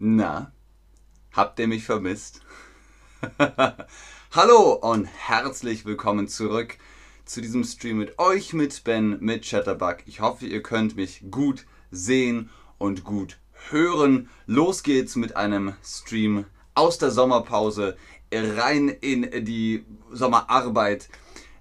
Na, habt ihr mich vermisst? Hallo und herzlich willkommen zurück zu diesem Stream mit euch, mit Ben, mit Chatterbug. Ich hoffe, ihr könnt mich gut sehen und gut hören. Los geht's mit einem Stream aus der Sommerpause rein in die Sommerarbeit.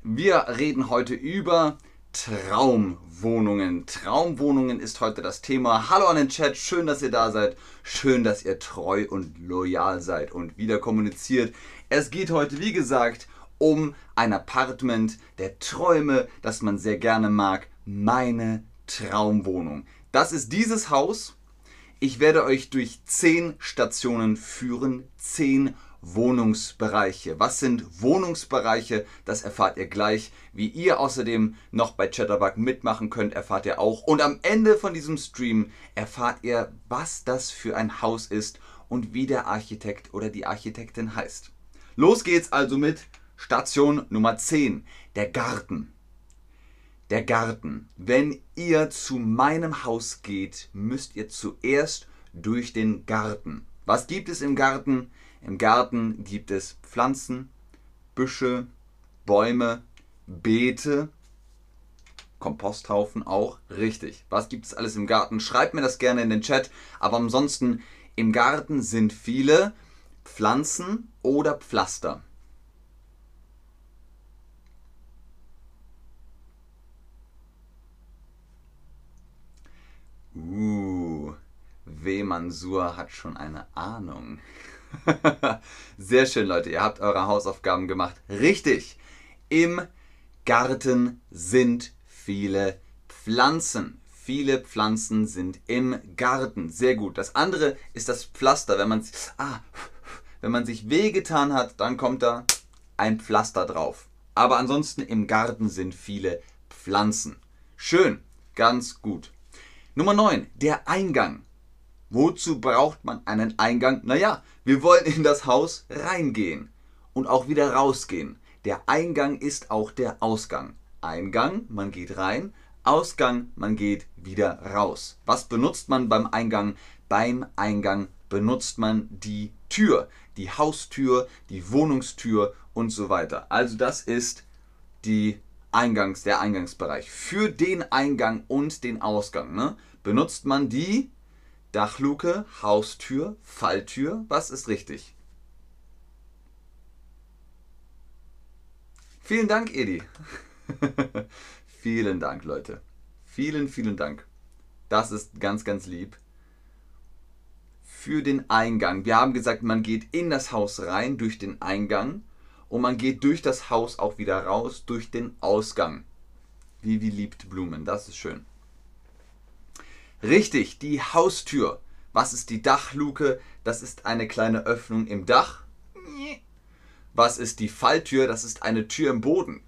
Wir reden heute über Traumwohnungen. Traumwohnungen ist heute das Thema. Hallo an den Chat, schön, dass ihr da seid. Schön, dass ihr treu und loyal seid und wieder kommuniziert. Es geht heute, wie gesagt, um ein Apartment der Träume, das man sehr gerne mag. Meine Traumwohnung. Das ist dieses Haus. Ich werde euch durch zehn Stationen führen, zehn Wohnungsbereiche. Was sind Wohnungsbereiche? Das erfahrt ihr gleich. Wie ihr außerdem noch bei Chatterbug mitmachen könnt, erfahrt ihr auch. Und am Ende von diesem Stream erfahrt ihr, was das für ein Haus ist und wie der Architekt oder die Architektin heißt. Los geht's also mit Station Nummer 10, der Garten. Der Garten. Wenn ihr zu meinem Haus geht, müsst ihr zuerst durch den Garten. Was gibt es im Garten? Im Garten gibt es Pflanzen, Büsche, Bäume, Beete, Komposthaufen auch. Richtig. Was gibt es alles im Garten? Schreibt mir das gerne in den Chat. Aber ansonsten, im Garten sind viele Pflanzen oder Pflaster. Uh, W. Mansur hat schon eine Ahnung. Sehr schön, Leute. Ihr habt eure Hausaufgaben gemacht. Richtig. Im Garten sind viele Pflanzen. Viele Pflanzen sind im Garten. Sehr gut. Das andere ist das Pflaster. Wenn man, ah, wenn man sich wehgetan hat, dann kommt da ein Pflaster drauf. Aber ansonsten im Garten sind viele Pflanzen. Schön. Ganz gut. Nummer 9. Der Eingang. Wozu braucht man einen Eingang? Naja, wir wollen in das Haus reingehen und auch wieder rausgehen. Der Eingang ist auch der Ausgang. Eingang, man geht rein, Ausgang, man geht wieder raus. Was benutzt man beim Eingang? Beim Eingang benutzt man die Tür, die Haustür, die Wohnungstür und so weiter. Also das ist die Eingangs, der Eingangsbereich. Für den Eingang und den Ausgang ne, benutzt man die Dachluke, Haustür, Falltür. Was ist richtig? Vielen Dank, Edi. vielen Dank, Leute. Vielen, vielen Dank. Das ist ganz, ganz lieb. Für den Eingang. Wir haben gesagt, man geht in das Haus rein durch den Eingang und man geht durch das Haus auch wieder raus durch den Ausgang. Vivi liebt Blumen, das ist schön. Richtig, die Haustür. Was ist die Dachluke? Das ist eine kleine Öffnung im Dach. Was ist die Falltür? Das ist eine Tür im Boden.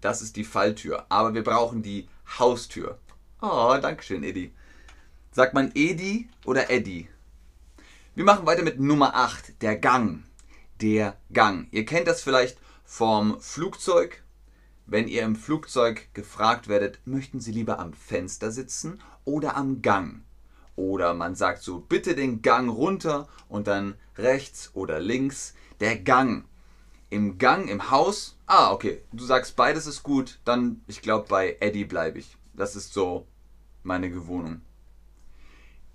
Das ist die Falltür. Aber wir brauchen die Haustür. Oh, Dankeschön, Edi. Sagt man Edi oder Eddie? Wir machen weiter mit Nummer 8, der Gang. Der Gang. Ihr kennt das vielleicht vom Flugzeug. Wenn ihr im Flugzeug gefragt werdet, möchten Sie lieber am Fenster sitzen oder am Gang. Oder man sagt so, bitte den Gang runter und dann rechts oder links. Der Gang. Im Gang, im Haus. Ah, okay. Du sagst, beides ist gut. Dann, ich glaube, bei Eddie bleibe ich. Das ist so meine Gewohnung.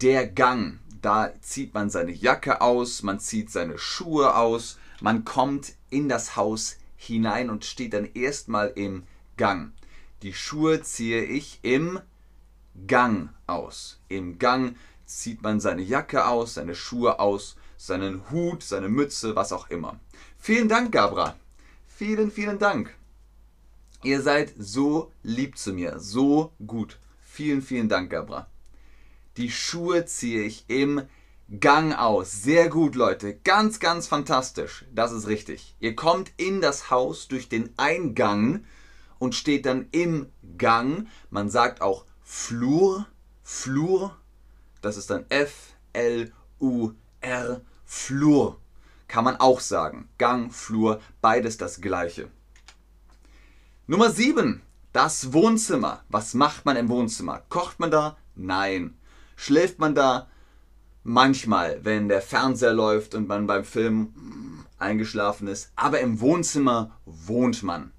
Der Gang. Da zieht man seine Jacke aus, man zieht seine Schuhe aus, man kommt in das Haus hinein und steht dann erstmal im Gang. Die Schuhe ziehe ich im Gang aus. Im Gang zieht man seine Jacke aus, seine Schuhe aus, seinen Hut, seine Mütze, was auch immer. Vielen Dank, Gabra. Vielen, vielen Dank. Ihr seid so lieb zu mir, so gut. Vielen, vielen Dank, Gabra. Die Schuhe ziehe ich im Gang aus. Sehr gut, Leute. Ganz, ganz fantastisch. Das ist richtig. Ihr kommt in das Haus durch den Eingang und steht dann im Gang. Man sagt auch Flur, Flur, das ist dann F, L, U, R, Flur. Kann man auch sagen. Gang, Flur, beides das gleiche. Nummer 7. Das Wohnzimmer. Was macht man im Wohnzimmer? Kocht man da? Nein. Schläft man da? Manchmal, wenn der Fernseher läuft und man beim Film eingeschlafen ist. Aber im Wohnzimmer wohnt man.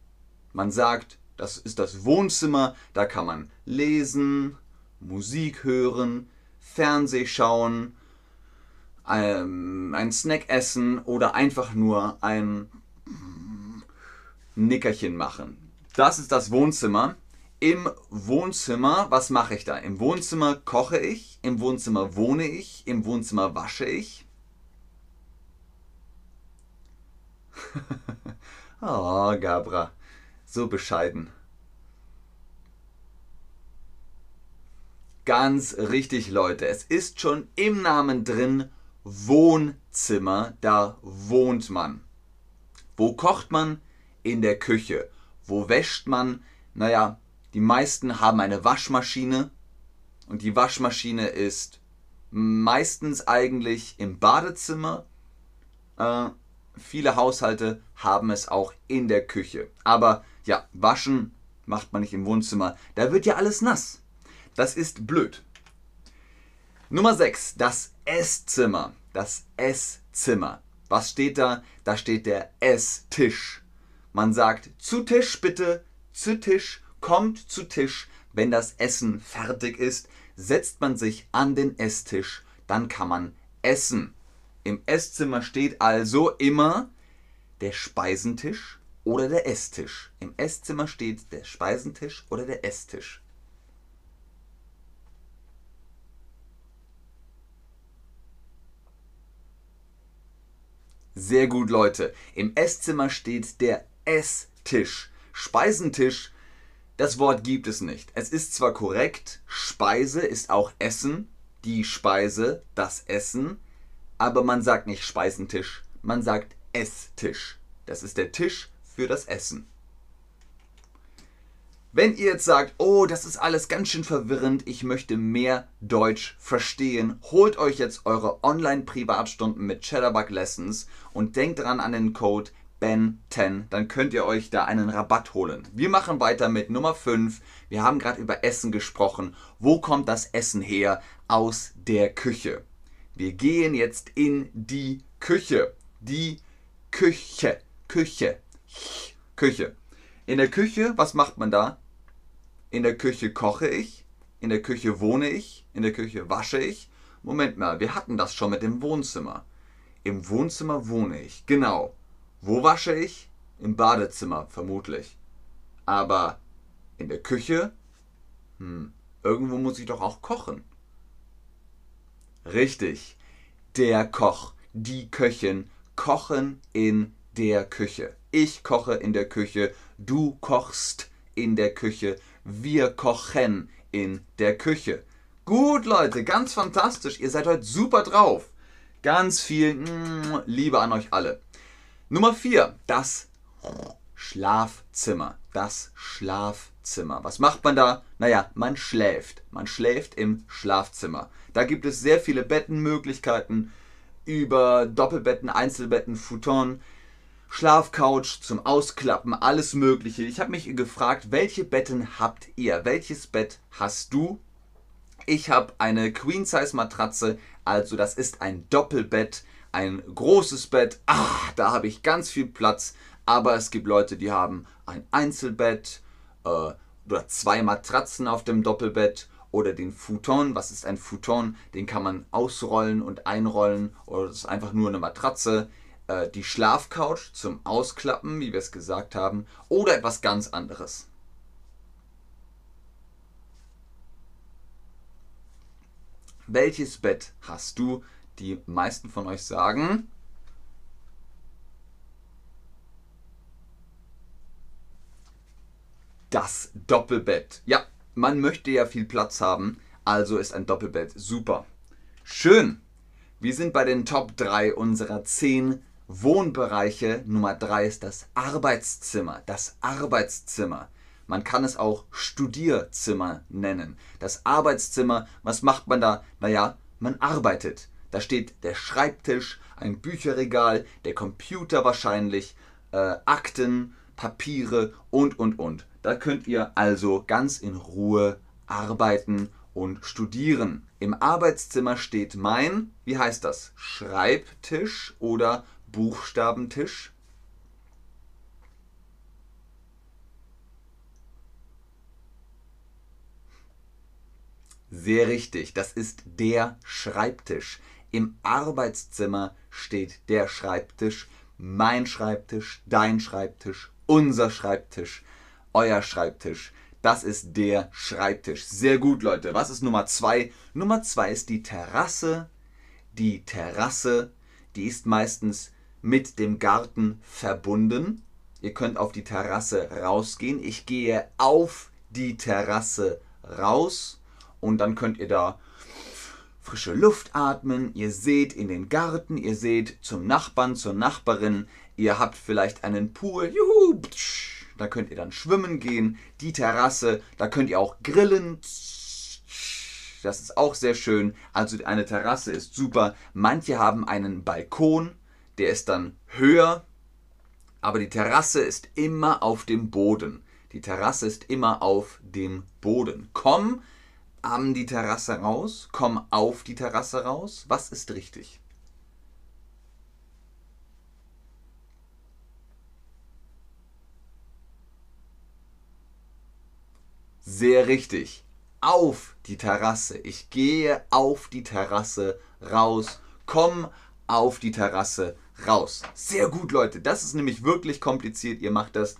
Man sagt, das ist das Wohnzimmer, da kann man lesen, Musik hören, Fernseh schauen, ähm, einen Snack essen oder einfach nur ein Nickerchen machen. Das ist das Wohnzimmer. Im Wohnzimmer, was mache ich da? Im Wohnzimmer koche ich, im Wohnzimmer wohne ich, im Wohnzimmer wasche ich. oh, Gabra, so bescheiden. Ganz richtig, Leute. Es ist schon im Namen drin Wohnzimmer. Da wohnt man. Wo kocht man? In der Küche. Wo wäscht man? Naja, die meisten haben eine Waschmaschine. Und die Waschmaschine ist meistens eigentlich im Badezimmer. Äh, viele Haushalte haben es auch in der Küche. Aber ja, waschen macht man nicht im Wohnzimmer. Da wird ja alles nass. Das ist blöd. Nummer 6, das Esszimmer. Das Esszimmer. Was steht da? Da steht der Esstisch. Man sagt zu Tisch bitte, zu Tisch, kommt zu Tisch. Wenn das Essen fertig ist, setzt man sich an den Esstisch, dann kann man essen. Im Esszimmer steht also immer der Speisentisch oder der Esstisch. Im Esszimmer steht der Speisentisch oder der Esstisch. Sehr gut, Leute. Im Esszimmer steht der Esstisch. Speisentisch, das Wort gibt es nicht. Es ist zwar korrekt, Speise ist auch Essen, die Speise, das Essen, aber man sagt nicht Speisentisch, man sagt Esstisch. Das ist der Tisch für das Essen. Wenn ihr jetzt sagt, oh, das ist alles ganz schön verwirrend, ich möchte mehr Deutsch verstehen, holt euch jetzt eure Online-Privatstunden mit Cheddarbug Lessons und denkt dran an den Code BEN10, dann könnt ihr euch da einen Rabatt holen. Wir machen weiter mit Nummer 5. Wir haben gerade über Essen gesprochen. Wo kommt das Essen her? Aus der Küche. Wir gehen jetzt in die Küche. Die Küche. Küche. Küche. In der Küche, was macht man da? In der Küche koche ich, in der Küche wohne ich, in der Küche wasche ich. Moment mal, wir hatten das schon mit dem Wohnzimmer. Im Wohnzimmer wohne ich, genau. Wo wasche ich? Im Badezimmer, vermutlich. Aber in der Küche? Hm, irgendwo muss ich doch auch kochen. Richtig. Der Koch, die Köchin kochen in der Küche. Ich koche in der Küche, du kochst in der Küche, wir kochen in der Küche. Gut, Leute, ganz fantastisch. Ihr seid heute super drauf. Ganz viel mm, Liebe an euch alle. Nummer 4, das Schlafzimmer. Das Schlafzimmer. Was macht man da? Naja, man schläft. Man schläft im Schlafzimmer. Da gibt es sehr viele Bettenmöglichkeiten über Doppelbetten, Einzelbetten, Futon. Schlafcouch zum Ausklappen, alles Mögliche. Ich habe mich gefragt, welche Betten habt ihr? Welches Bett hast du? Ich habe eine Queen-Size-Matratze, also das ist ein Doppelbett, ein großes Bett. Ach, da habe ich ganz viel Platz. Aber es gibt Leute, die haben ein Einzelbett äh, oder zwei Matratzen auf dem Doppelbett oder den Futon. Was ist ein Futon? Den kann man ausrollen und einrollen oder das ist einfach nur eine Matratze. Äh, die Schlafcouch zum Ausklappen, wie wir es gesagt haben, oder etwas ganz anderes. Welches Bett hast du? Die meisten von euch sagen. Das Doppelbett. Ja, man möchte ja viel Platz haben, also ist ein Doppelbett super. Schön. Wir sind bei den Top 3 unserer 10 Wohnbereiche. Nummer drei ist das Arbeitszimmer. Das Arbeitszimmer. Man kann es auch Studierzimmer nennen. Das Arbeitszimmer, was macht man da? Naja, man arbeitet. Da steht der Schreibtisch, ein Bücherregal, der Computer wahrscheinlich, äh, Akten, Papiere und, und, und. Da könnt ihr also ganz in Ruhe arbeiten und studieren. Im Arbeitszimmer steht mein, wie heißt das? Schreibtisch oder Buchstabentisch? Sehr richtig, das ist der Schreibtisch. Im Arbeitszimmer steht der Schreibtisch, mein Schreibtisch, dein Schreibtisch, unser Schreibtisch, euer Schreibtisch. Das ist der Schreibtisch. Sehr gut, Leute. Was ist Nummer zwei? Nummer zwei ist die Terrasse. Die Terrasse, die ist meistens mit dem Garten verbunden. Ihr könnt auf die Terrasse rausgehen. Ich gehe auf die Terrasse raus und dann könnt ihr da frische Luft atmen, ihr seht in den Garten, ihr seht zum Nachbarn, zur Nachbarin, ihr habt vielleicht einen Pool, juhu, da könnt ihr dann schwimmen gehen, die Terrasse, da könnt ihr auch grillen, das ist auch sehr schön, also eine Terrasse ist super, manche haben einen Balkon, der ist dann höher, aber die Terrasse ist immer auf dem Boden. Die Terrasse ist immer auf dem Boden. Komm, an die Terrasse raus, komm auf die Terrasse raus. Was ist richtig? Sehr richtig. Auf die Terrasse. Ich gehe auf die Terrasse raus. Komm auf die Terrasse raus. Sehr gut, Leute. Das ist nämlich wirklich kompliziert. Ihr macht das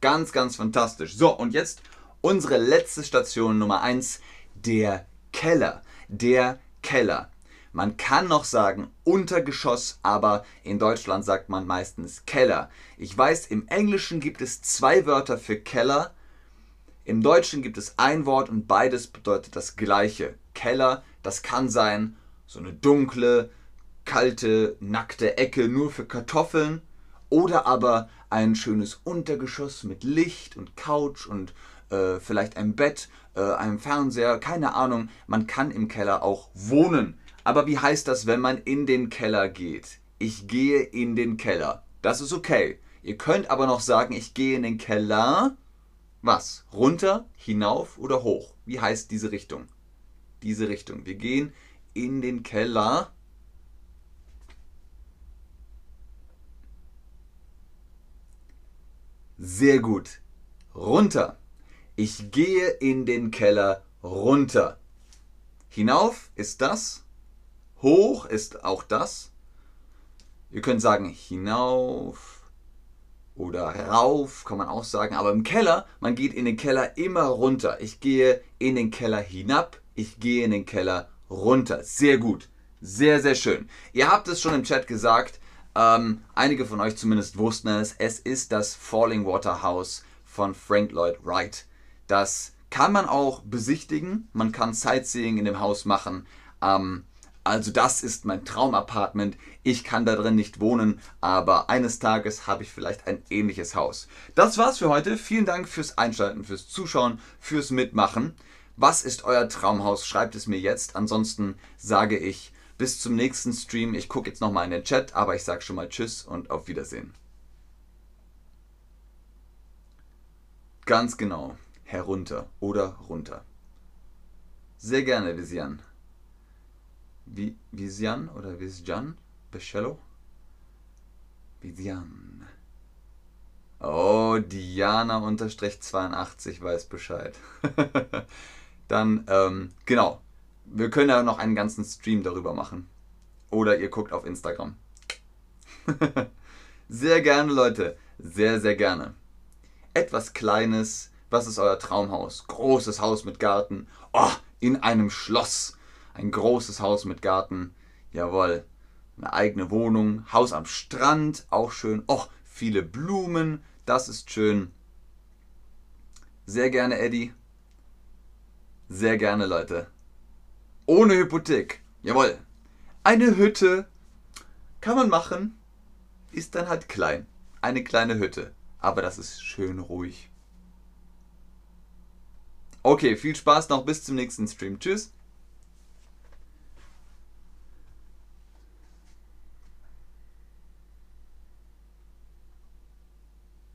ganz, ganz fantastisch. So, und jetzt unsere letzte Station Nummer 1 der Keller. Der Keller. Man kann noch sagen Untergeschoss, aber in Deutschland sagt man meistens Keller. Ich weiß, im Englischen gibt es zwei Wörter für Keller. Im Deutschen gibt es ein Wort und beides bedeutet das gleiche. Keller, das kann sein so eine dunkle, kalte, nackte Ecke nur für Kartoffeln oder aber ein schönes Untergeschoss mit Licht und Couch und äh, vielleicht ein Bett, äh, einem Fernseher, keine Ahnung. Man kann im Keller auch wohnen. Aber wie heißt das, wenn man in den Keller geht? Ich gehe in den Keller. Das ist okay. Ihr könnt aber noch sagen, ich gehe in den Keller. Was? Runter, hinauf oder hoch? Wie heißt diese Richtung? Diese Richtung. Wir gehen in den Keller. Sehr gut. Runter. Ich gehe in den Keller runter. Hinauf ist das. Hoch ist auch das. Ihr könnt sagen hinauf oder rauf, kann man auch sagen. Aber im Keller, man geht in den Keller immer runter. Ich gehe in den Keller hinab. Ich gehe in den Keller runter. Sehr gut. Sehr, sehr schön. Ihr habt es schon im Chat gesagt. Ähm, einige von euch zumindest wussten es. Es ist das Falling Water House von Frank Lloyd Wright. Das kann man auch besichtigen. Man kann Sightseeing in dem Haus machen. Ähm, also das ist mein Traumapartment. Ich kann da drin nicht wohnen, aber eines Tages habe ich vielleicht ein ähnliches Haus. Das war's für heute. Vielen Dank fürs Einschalten, fürs Zuschauen, fürs Mitmachen. Was ist euer Traumhaus? Schreibt es mir jetzt. Ansonsten sage ich bis zum nächsten Stream. Ich gucke jetzt nochmal in den Chat, aber ich sage schon mal Tschüss und auf Wiedersehen. Ganz genau herunter oder runter. Sehr gerne, Visian. Vi Visian oder Visjan? Becello? Visian. Oh, Diana-82 weiß Bescheid. Dann, ähm, genau. Wir können ja noch einen ganzen Stream darüber machen. Oder ihr guckt auf Instagram. sehr gerne, Leute. Sehr, sehr gerne. Etwas Kleines, was ist euer Traumhaus? Großes Haus mit Garten. Oh, in einem Schloss. Ein großes Haus mit Garten. Jawohl. Eine eigene Wohnung. Haus am Strand. Auch schön. Oh, viele Blumen. Das ist schön. Sehr gerne, Eddie. Sehr gerne, Leute. Ohne Hypothek. Jawohl. Eine Hütte. Kann man machen. Ist dann halt klein. Eine kleine Hütte. Aber das ist schön ruhig. Okay, viel Spaß noch bis zum nächsten Stream. Tschüss.